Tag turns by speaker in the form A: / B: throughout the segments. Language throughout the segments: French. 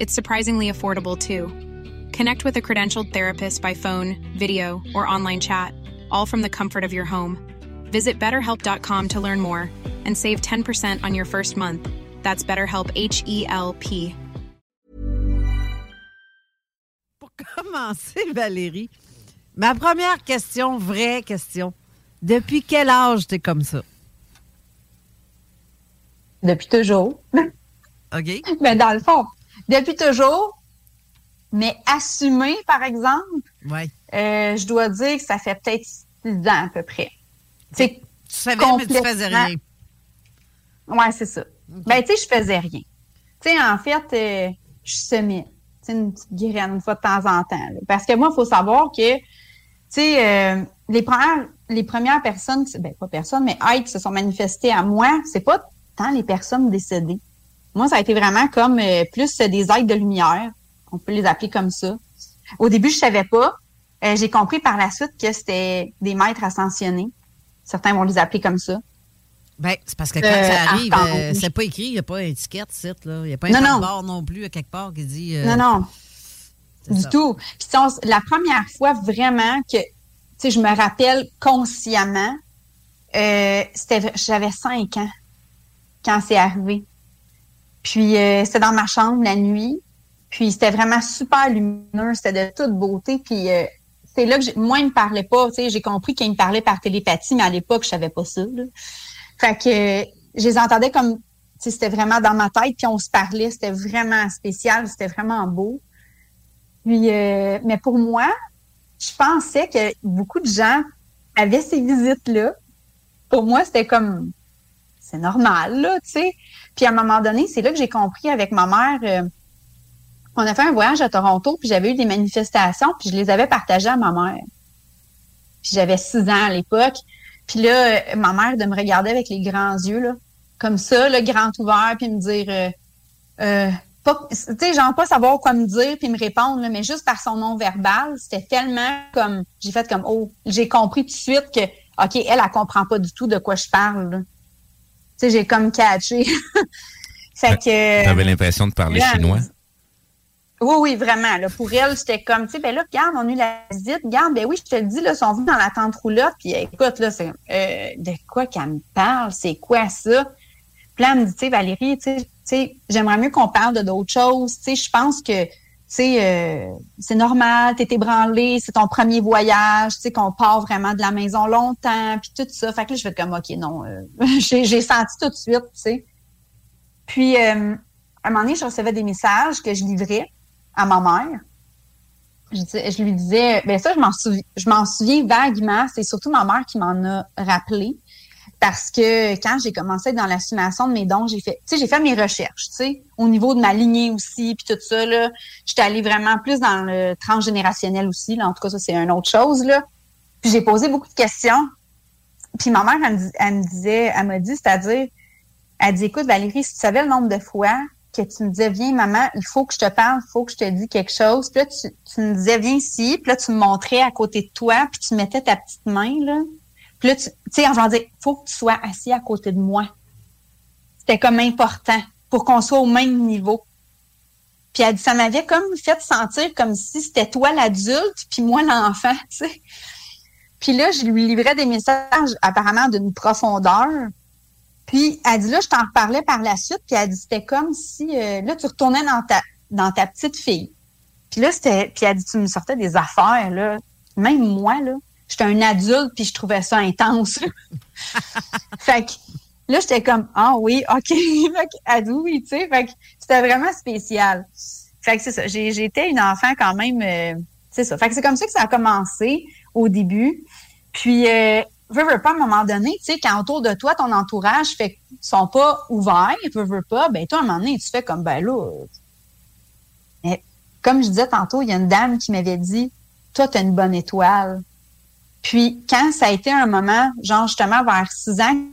A: It's surprisingly affordable too. Connect with a credentialed therapist by phone, video, or online chat, all from the comfort of your home. Visit betterhelp.com to learn more and save 10% on your first month. That's BetterHelp H E L P.
B: Pour commencer, Valérie, ma première question, vraie question. Depuis quel âge t'es comme ça?
C: Depuis toujours.
B: OK?
C: Mais dans le fond, depuis toujours, mais assumé, par exemple,
B: Oui.
C: euh, je dois dire que ça fait peut-être six ans à peu près. C'est
B: Tu savais, mais tu faisais rien.
C: Ouais, c'est ça. Ben, tu sais, je faisais rien. Tu sais, en fait, euh, je semais. Une petite graine une fois de temps en temps. là. Parce que moi, il faut savoir que, tu sais, euh, les premières, les premières personnes, ben, pas personnes, mais aides qui se sont manifestées à moi, c'est pas tant les personnes décédées. Moi, ça a été vraiment comme euh, plus des aides de lumière. On peut les appeler comme ça. Au début, je savais pas. Euh, J'ai compris par la suite que c'était des maîtres ascensionnés. Certains vont les appeler comme ça.
B: Ben, c'est parce que quand
C: Euh,
B: ça arrive,
C: archange.
B: euh, c'est pas écrit, il n'y a pas d'étiquette, site, là. Il n'y a pas un
C: Non, non.
B: non plus à quelque part qui dit.
C: Non, non. Du
B: ça.
C: tout. Puis on la première fois vraiment que, je me rappelle consciemment, c'était, j'avais cinq ans quand c'est arrivé. Puis euh, c'était dans ma chambre la nuit. Puis c'était vraiment super lumineux, c'était de toute beauté. Puis euh, c'est là que moi il me parlait pas, j'ai compris qu'il me parlait par télépathie, mais à l'époque je savais pas ça. Là. Fait que je les entendais comme, c'était vraiment dans ma tête, puis on se parlait, c'était vraiment spécial, c'était vraiment beau. Puis, euh, mais pour moi, je pensais que beaucoup de gens avaient ces visites-là. Pour moi, c'était comme, c'est normal, là, tu sais. Puis à un moment donné, c'est là que j'ai compris avec ma mère. euh, on a fait un voyage à Toronto, puis j'avais eu des manifestations, puis je les avais partagées à ma mère. Puis j'avais six ans à l'époque. Puis là, euh, ma mère de me regarder avec les grands yeux, là, comme ça, le grand ouvert, puis me dire, euh, euh, tu sais, genre pas savoir quoi me dire puis me répondre, mais juste par son nom verbal, c'était tellement comme, j'ai fait comme, oh, j'ai compris tout de suite que, ok, elle, elle comprend pas du tout de quoi je parle. Sais, j'ai comme catché. fait que.
D: T'avais l'impression de parler
C: là,
D: chinois?
C: Oui, oui, vraiment. Là, pour elle, j'étais comme, tu sais, ben là, regarde, on a eu la visite. Regarde, ben oui, je te le dis, là, ils sont venus dans la tente roulotte. Puis écoute, là, c'est euh, de quoi qu'elle me parle? C'est quoi ça? Puis là, elle me dit, tu sais, Valérie, tu sais, j'aimerais mieux qu'on parle de d'autres choses. Tu sais, je pense que, sais, euh, c'est normal, t'es ébranlé, c'est ton premier voyage, tu sais, qu'on part vraiment de la maison longtemps, puis tout ça. Fait que là, je fais comme, OK, non, euh, j'ai senti tout de suite, tu sais. Puis, euh, à un moment donné, je recevais des messages que je livrais à ma mère. Je, je lui disais, ben ça, je m'en souviens, je m'en souviens vaguement. C'est surtout ma mère qui m'en a rappelé. Parce que quand j'ai commencé dans l'assumation de mes dons, j'ai fait, tu sais, j'ai fait mes recherches, tu sais, au niveau de ma lignée aussi, puis tout ça, là. J'étais allée vraiment plus dans le transgénérationnel aussi, là. En tout cas, ça, c'est une autre chose, là. Puis j'ai posé beaucoup de questions. Puis ma mère, elle me, elle me disait, elle m'a dit, c'est-à-dire, elle dit, écoute, Valérie, si tu savais le nombre de fois que tu me disais, viens, maman, il faut que je te parle, il faut que je te dise quelque chose. Puis là, tu, tu me disais, viens ici. Puis là, tu me montrais à côté de toi, puis tu mettais ta petite main, là. Puis là, tu sais, je vais dire, faut que tu sois assis à côté de moi. C'était comme important pour qu'on soit au même niveau. Puis elle dit, ça m'avait comme fait sentir comme si c'était toi l'adulte, puis moi l'enfant, tu sais. Puis là, je lui livrais des messages apparemment d'une profondeur. Puis elle dit là, je t'en reparlais par la suite, puis elle dit c'était comme si euh, là tu retournais dans ta dans ta petite fille. Puis là c'était puis elle dit tu me sortais des affaires là, même moi là, j'étais un adulte puis je trouvais ça intense. fait que Là, j'étais comme, ah oui, OK. fait oui, tu sais. Fait que c'était vraiment spécial. Fait que c'est ça. J'étais une enfant quand même, euh, c'est ça. Fait que c'est comme ça que ça a commencé au début. Puis, euh, veux, veux pas, à un moment donné, tu sais, quand autour de toi, ton entourage fait sont pas ouverts, veux, veux pas, ben toi, à un moment donné, tu fais comme, ben là, mais comme je disais tantôt, il y a une dame qui m'avait dit, toi, tu as une bonne étoile. Puis, quand ça a été un moment, genre justement vers six ans,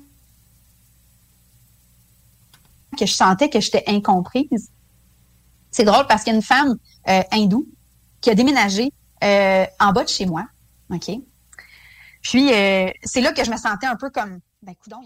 C: que je sentais que j'étais incomprise, c'est drôle parce qu'il y a une femme euh, hindoue qui a déménagé euh, en bas de chez moi. OK? Puis, euh, c'est là que je me sentais un peu comme, ben, coudon,